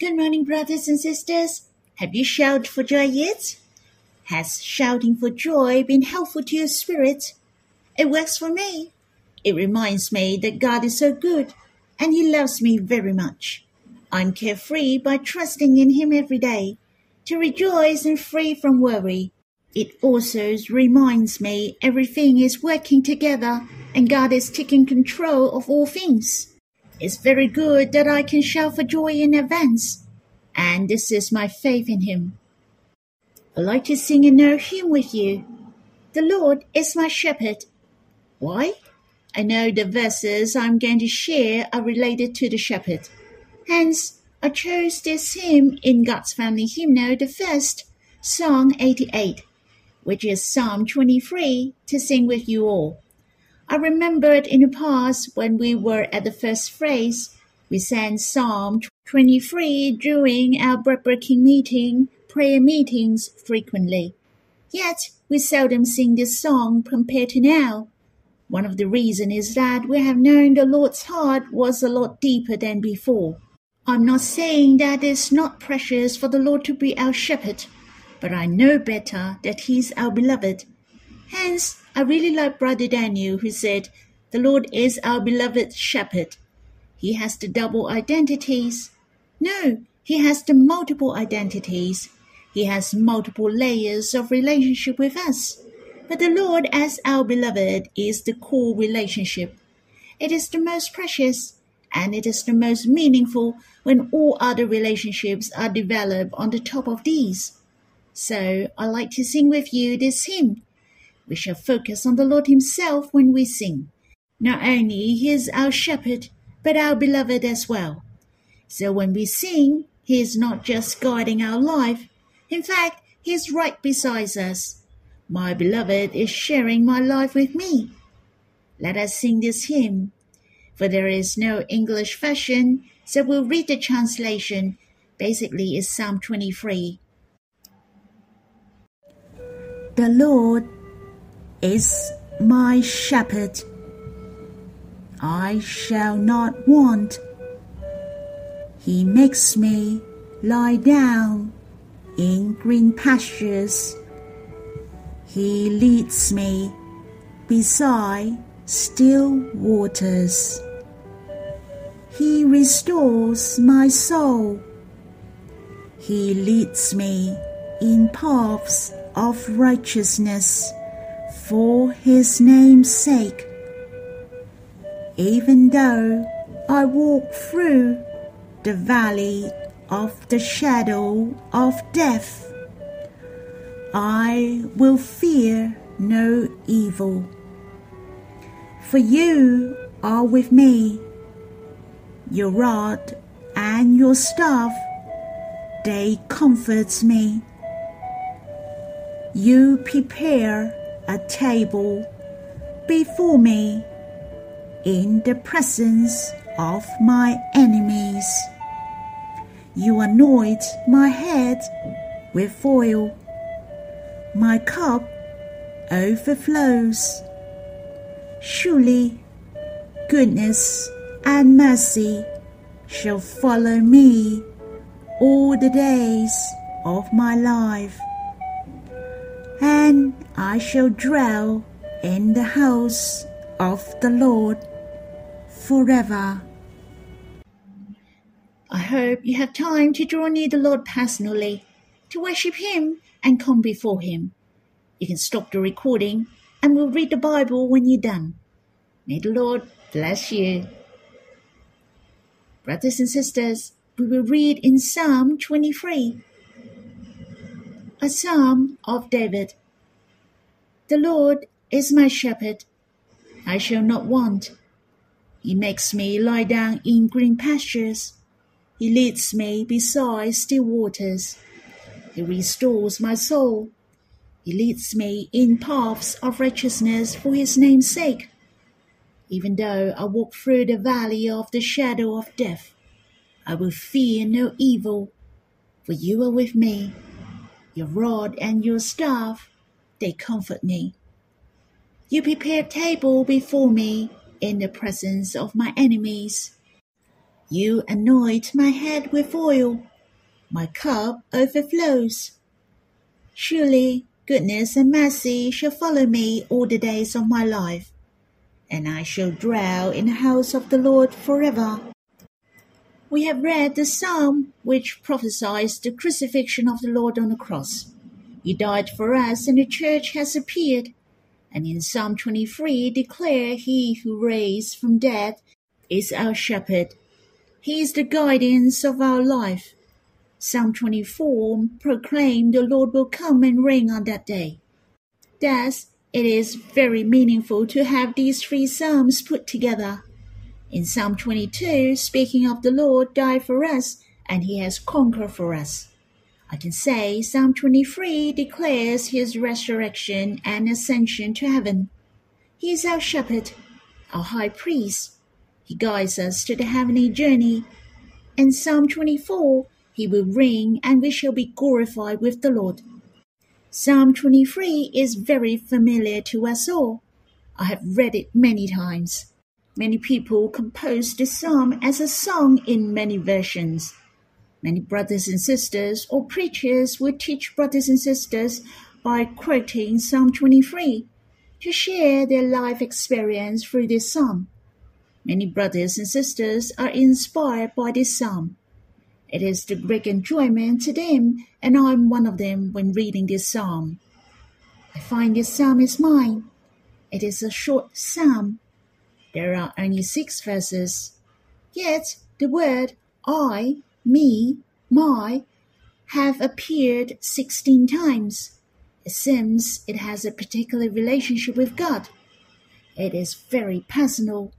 Good morning, brothers and sisters. Have you shouted for joy yet? Has shouting for joy been helpful to your spirit? It works for me. It reminds me that God is so good and He loves me very much. I'm carefree by trusting in Him every day, to rejoice and free from worry. It also reminds me everything is working together and God is taking control of all things. It's very good that I can shout for joy in advance, and this is my faith in Him. I'd like to sing another hymn with you. The Lord is my shepherd. Why? I know the verses I'm going to share are related to the shepherd. Hence, I chose this hymn in God's Family Hymnal, the first, Song 88, which is Psalm 23, to sing with you all. I remembered in the past when we were at the first phrase, we sang Psalm 23 during our bread-breaking meeting, prayer meetings frequently. Yet we seldom sing this song compared to now. One of the reasons is that we have known the Lord's heart was a lot deeper than before. I'm not saying that it's not precious for the Lord to be our shepherd, but I know better that He's our beloved. Hence, I really like Brother Daniel who said, The Lord is our beloved shepherd. He has the double identities. No, he has the multiple identities. He has multiple layers of relationship with us. But the Lord as our beloved is the core relationship. It is the most precious and it is the most meaningful when all other relationships are developed on the top of these. So I like to sing with you this hymn we shall focus on the Lord Himself when we sing. Not only He is our shepherd, but our beloved as well. So when we sing, He is not just guiding our life. In fact, He is right beside us. My beloved is sharing my life with me. Let us sing this hymn. For there is no English version, so we'll read the translation. Basically, it's Psalm 23. The Lord is my shepherd. I shall not want. He makes me lie down in green pastures. He leads me beside still waters. He restores my soul. He leads me in paths of righteousness for his name's sake. Even though I walk through the valley of the shadow of death, I will fear no evil. For you are with me, your rod and your staff, they comfort me. You prepare a table before me in the presence of my enemies. You anoint my head with oil. My cup overflows. Surely goodness and mercy shall follow me all the days of my life and I shall dwell in the house of the Lord forever. I hope you have time to draw near the Lord personally, to worship Him and come before Him. You can stop the recording and we'll read the Bible when you're done. May the Lord bless you. Brothers and sisters, we will read in Psalm 23 a psalm of David. The Lord is my shepherd, I shall not want. He makes me lie down in green pastures. He leads me beside still waters. He restores my soul. He leads me in paths of righteousness for his name's sake. Even though I walk through the valley of the shadow of death, I will fear no evil, for you are with me. Your rod and your staff, they comfort me. You prepare a table before me in the presence of my enemies. You anoint my head with oil, my cup overflows. Surely goodness and mercy shall follow me all the days of my life, and I shall dwell in the house of the Lord forever. We have read the psalm which prophesies the crucifixion of the Lord on the cross. He died for us, and the church has appeared. And in Psalm 23 declare he who raised from death is our shepherd. He is the guidance of our life. Psalm 24 proclaim the Lord will come and reign on that day. Thus, it is very meaningful to have these three psalms put together. In Psalm 22, speaking of the Lord died for us and he has conquered for us. I can say Psalm 23 declares his resurrection and ascension to heaven. He is our shepherd, our high priest. He guides us to the heavenly journey. In Psalm 24, he will reign and we shall be glorified with the Lord. Psalm 23 is very familiar to us all. I have read it many times. Many people compose this psalm as a song in many versions. Many brothers and sisters or preachers will teach brothers and sisters by quoting Psalm 23 to share their life experience through this psalm. Many brothers and sisters are inspired by this psalm. It is the great enjoyment to them, and I'm one of them when reading this psalm. I find this psalm is mine. It is a short psalm there are only six verses. Yet the word I, me, my have appeared 16 times. It seems it has a particular relationship with God. It is very personal.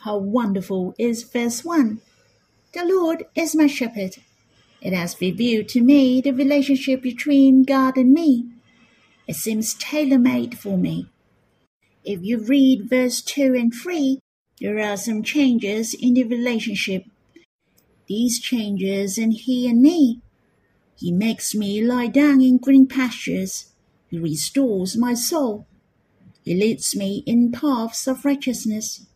How wonderful is verse 1! The Lord is my shepherd. It has revealed to me the relationship between God and me. It seems tailor made for me. If you read verse 2 and 3, there are some changes in the relationship. These changes in he and me. He makes me lie down in green pastures. He restores my soul. He leads me in paths of righteousness.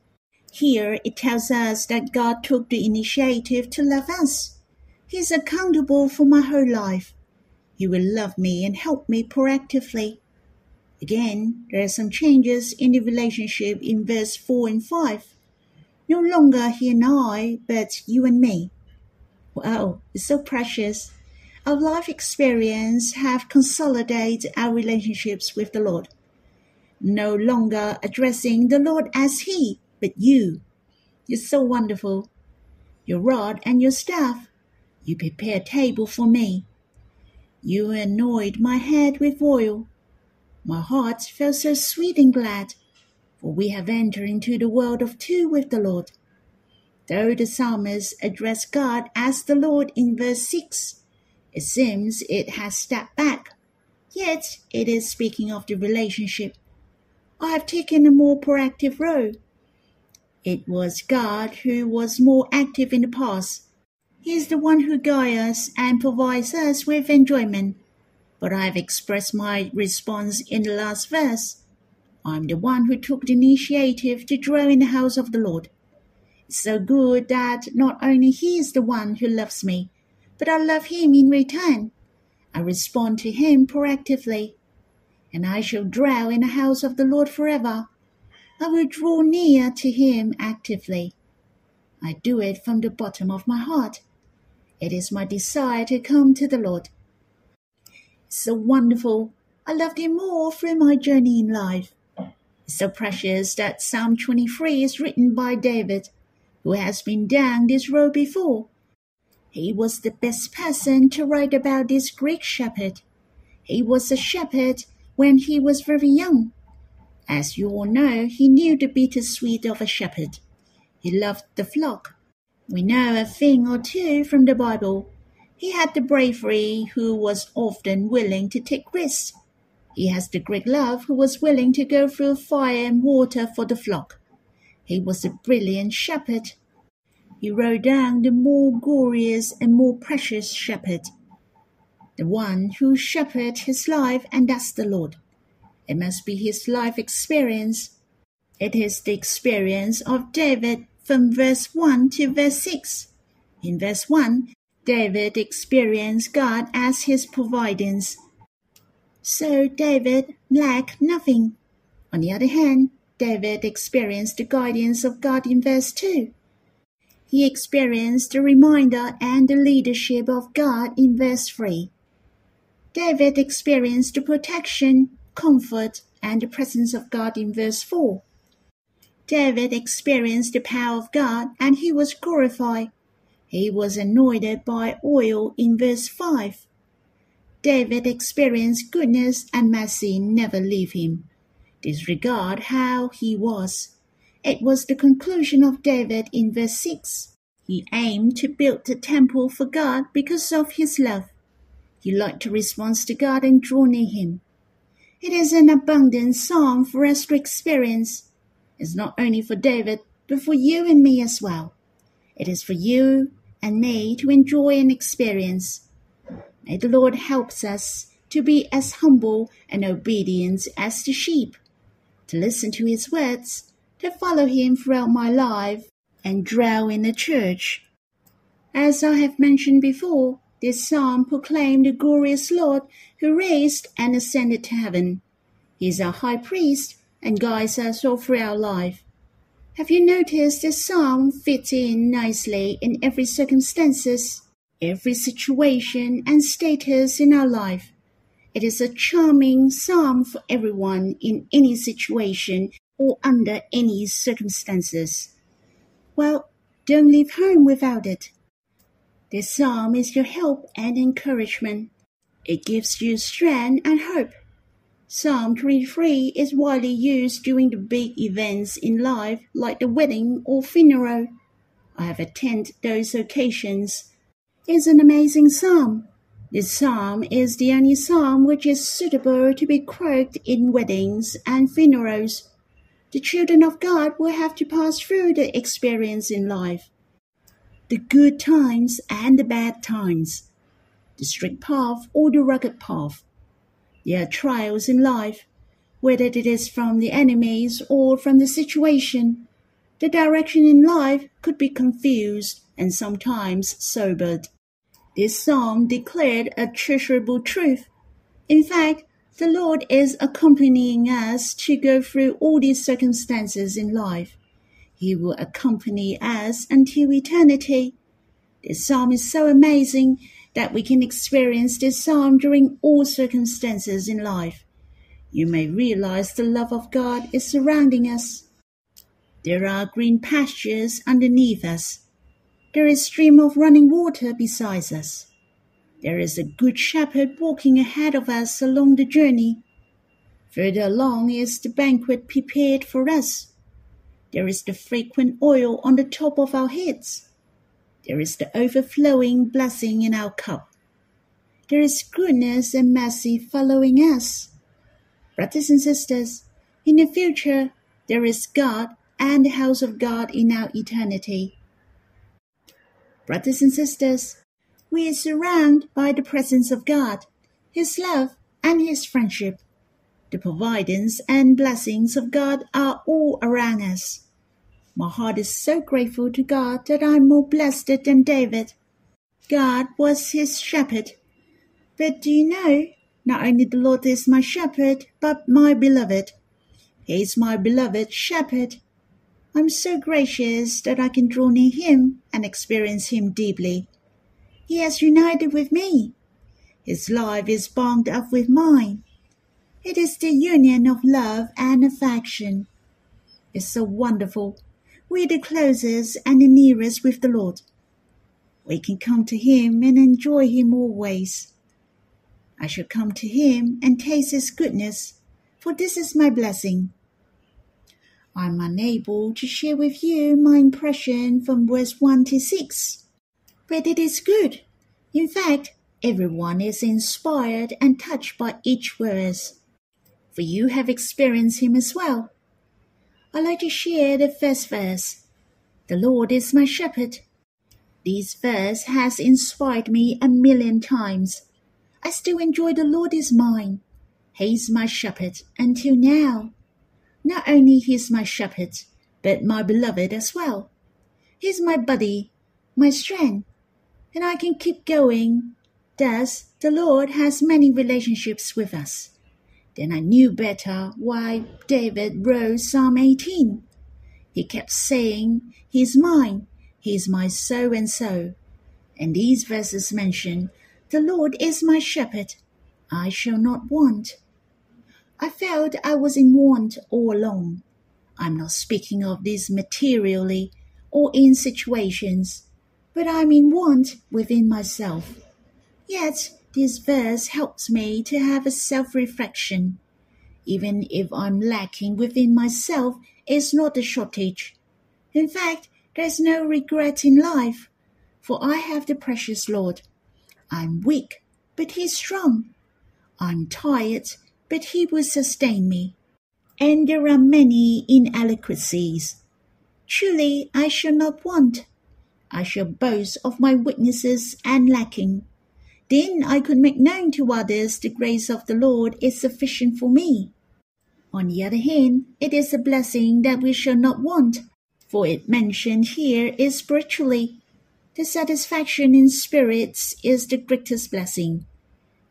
Here it tells us that God took the initiative to love us. He is accountable for my whole life. He will love me and help me proactively. Again, there are some changes in the relationship in verse 4 and 5. No longer he and I, but you and me. Wow, it's so precious. Our life experience have consolidated our relationships with the Lord. No longer addressing the Lord as He, but you. You're so wonderful. Your rod and your staff. You prepare a table for me. You anoint my head with oil my heart felt so sweet and glad, for we have entered into the world of two with the Lord. Though the psalmist addressed God as the Lord in verse 6, it seems it has stepped back. Yet it is speaking of the relationship. I have taken a more proactive role. It was God who was more active in the past. He is the one who guides us and provides us with enjoyment but I have expressed my response in the last verse. I'm the one who took the initiative to dwell in the house of the Lord. So good that not only He is the one who loves me, but I love Him in return. I respond to Him proactively, and I shall dwell in the house of the Lord forever. I will draw near to Him actively. I do it from the bottom of my heart. It is my desire to come to the Lord so wonderful. I loved him more through my journey in life. So precious that Psalm 23 is written by David, who has been down this road before. He was the best person to write about this Greek shepherd. He was a shepherd when he was very young. As you all know, he knew the bittersweet of a shepherd. He loved the flock. We know a thing or two from the Bible he had the bravery who was often willing to take risks. He has the great love who was willing to go through fire and water for the flock. He was a brilliant shepherd. He wrote down the more glorious and more precious shepherd, the one who shepherded his life, and that's the Lord. It must be his life experience. It is the experience of David from verse 1 to verse 6. In verse 1, David experienced God as his providence. So David lacked nothing. On the other hand, David experienced the guidance of God in verse 2. He experienced the reminder and the leadership of God in verse 3. David experienced the protection, comfort, and the presence of God in verse 4. David experienced the power of God and he was glorified. He was anointed by oil in verse 5. David experienced goodness and mercy never leave him. Disregard how he was. It was the conclusion of David in verse 6. He aimed to build the temple for God because of his love. He liked to respond to God and draw near him. It is an abundant psalm for us to experience. It's not only for David, but for you and me as well. It is for you and me to enjoy and experience. May the Lord help us to be as humble and obedient as the sheep, to listen to his words, to follow him throughout my life, and dwell in the church. As I have mentioned before, this psalm proclaimed the glorious Lord who raised and ascended to heaven. He is our high priest and guides us all through our life. Have you noticed this psalm fits in nicely in every circumstances, every situation and status in our life? It is a charming psalm for everyone in any situation or under any circumstances. Well, don't leave home without it. This psalm is your help and encouragement. It gives you strength and hope. Psalm 23 is widely used during the big events in life like the wedding or funeral. I have attended those occasions. It's an amazing psalm. This psalm is the only psalm which is suitable to be croaked in weddings and funerals. The children of God will have to pass through the experience in life the good times and the bad times, the straight path or the rugged path. There are trials in life, whether it is from the enemies or from the situation. The direction in life could be confused and sometimes sobered. This psalm declared a treasurable truth. In fact, the Lord is accompanying us to go through all these circumstances in life. He will accompany us until eternity. This psalm is so amazing that we can experience this psalm during all circumstances in life. You may realize the love of God is surrounding us. There are green pastures underneath us. There is a stream of running water beside us. There is a good shepherd walking ahead of us along the journey. Further along is the banquet prepared for us. There is the fragrant oil on the top of our heads. There is the overflowing blessing in our cup. There is goodness and mercy following us. Brothers and sisters, in the future, there is God and the house of God in our eternity. Brothers and sisters, we are surrounded by the presence of God, His love, and His friendship. The providence and blessings of God are all around us. My heart is so grateful to God that I'm more blessed than David. God was his shepherd. But do you know, not only the Lord is my shepherd, but my beloved. He is my beloved shepherd. I'm so gracious that I can draw near him and experience him deeply. He has united with me. His life is bound up with mine. It is the union of love and affection. It's so wonderful. We're the closest and the nearest with the Lord. We can come to Him and enjoy Him always. I shall come to Him and taste His goodness, for this is my blessing. I'm unable to share with you my impression from verse 1 to 6, but it is good. In fact, everyone is inspired and touched by each verse for you have experienced him as well. I'd like to share the first verse. The Lord is my shepherd. This verse has inspired me a million times. I still enjoy the Lord is mine. He's my shepherd until now. Not only he's my shepherd, but my beloved as well. He's my buddy, my strength, and I can keep going. Thus, the Lord has many relationships with us. Then I knew better why David wrote Psalm 18. He kept saying, He's mine, He's my so and so. And these verses mention, The Lord is my shepherd, I shall not want. I felt I was in want all along. I'm not speaking of this materially or in situations, but I'm in want within myself. Yet this verse helps me to have a self reflection. Even if I'm lacking within myself, it's not a shortage. In fact, there's no regret in life, for I have the precious Lord. I'm weak, but He's strong. I'm tired, but He will sustain me. And there are many inadequacies. Truly, I shall not want. I shall boast of my weaknesses and lacking. Then I could make known to others the grace of the Lord is sufficient for me. On the other hand, it is a blessing that we shall not want, for it mentioned here is spiritually. The satisfaction in spirits is the greatest blessing.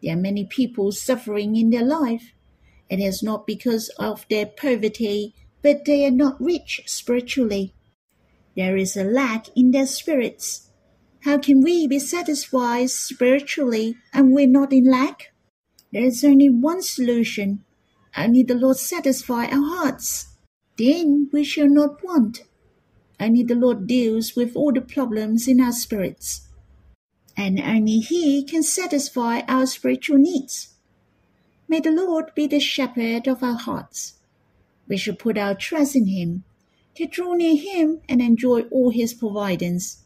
There are many people suffering in their life. And It is not because of their poverty, but they are not rich spiritually. There is a lack in their spirits. How can we be satisfied spiritually and we're not in lack? There is only one solution. Only the Lord satisfy our hearts. Then we shall not want. Only the Lord deals with all the problems in our spirits. And only He can satisfy our spiritual needs. May the Lord be the shepherd of our hearts. We should put our trust in Him, to draw near Him and enjoy all His providence.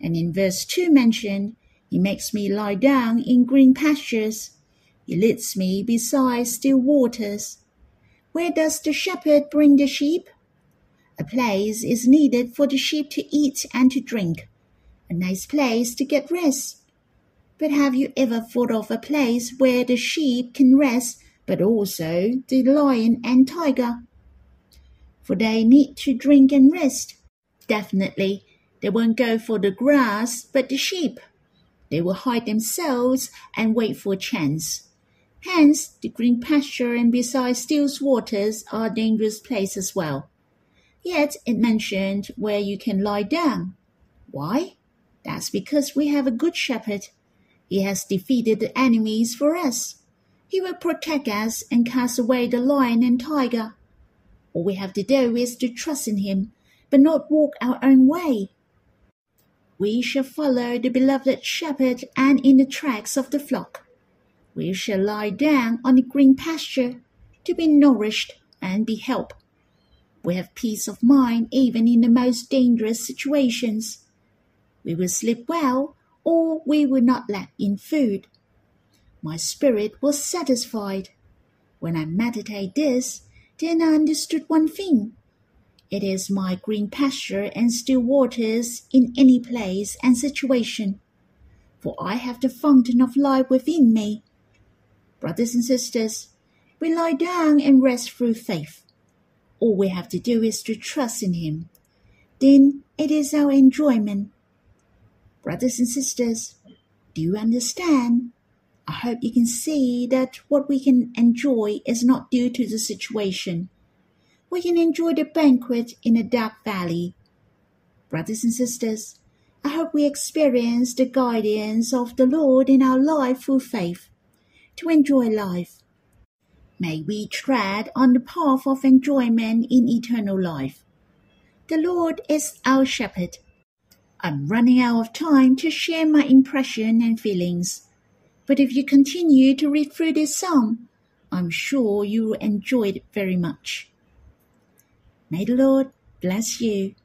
And in verse 2 mentioned, He makes me lie down in green pastures. He leads me beside still waters. Where does the shepherd bring the sheep? A place is needed for the sheep to eat and to drink, a nice place to get rest. But have you ever thought of a place where the sheep can rest, but also the lion and tiger? For they need to drink and rest. Definitely, they won't go for the grass, but the sheep. They will hide themselves and wait for a chance. Hence, the green pasture and beside still waters are dangerous place as well. Yet it mentioned where you can lie down. Why? That's because we have a good shepherd. He has defeated the enemies for us. He will protect us and cast away the lion and tiger. All we have to do is to trust in him, but not walk our own way. We shall follow the beloved shepherd and in the tracks of the flock. We shall lie down on the green pasture to be nourished and be helped. We have peace of mind even in the most dangerous situations. We will sleep well or we will not lack in food. My spirit was satisfied. When I meditate this, then I understood one thing. It is my green pasture and still waters in any place and situation, for I have the fountain of life within me. Brothers and sisters, we lie down and rest through faith. All we have to do is to trust in Him. Then it is our enjoyment. Brothers and sisters, do you understand? I hope you can see that what we can enjoy is not due to the situation we can enjoy the banquet in a dark valley. Brothers and sisters, I hope we experience the guidance of the Lord in our life through faith to enjoy life. May we tread on the path of enjoyment in eternal life. The Lord is our shepherd. I'm running out of time to share my impression and feelings, but if you continue to read through this psalm, I'm sure you will enjoy it very much. May the Lord bless you.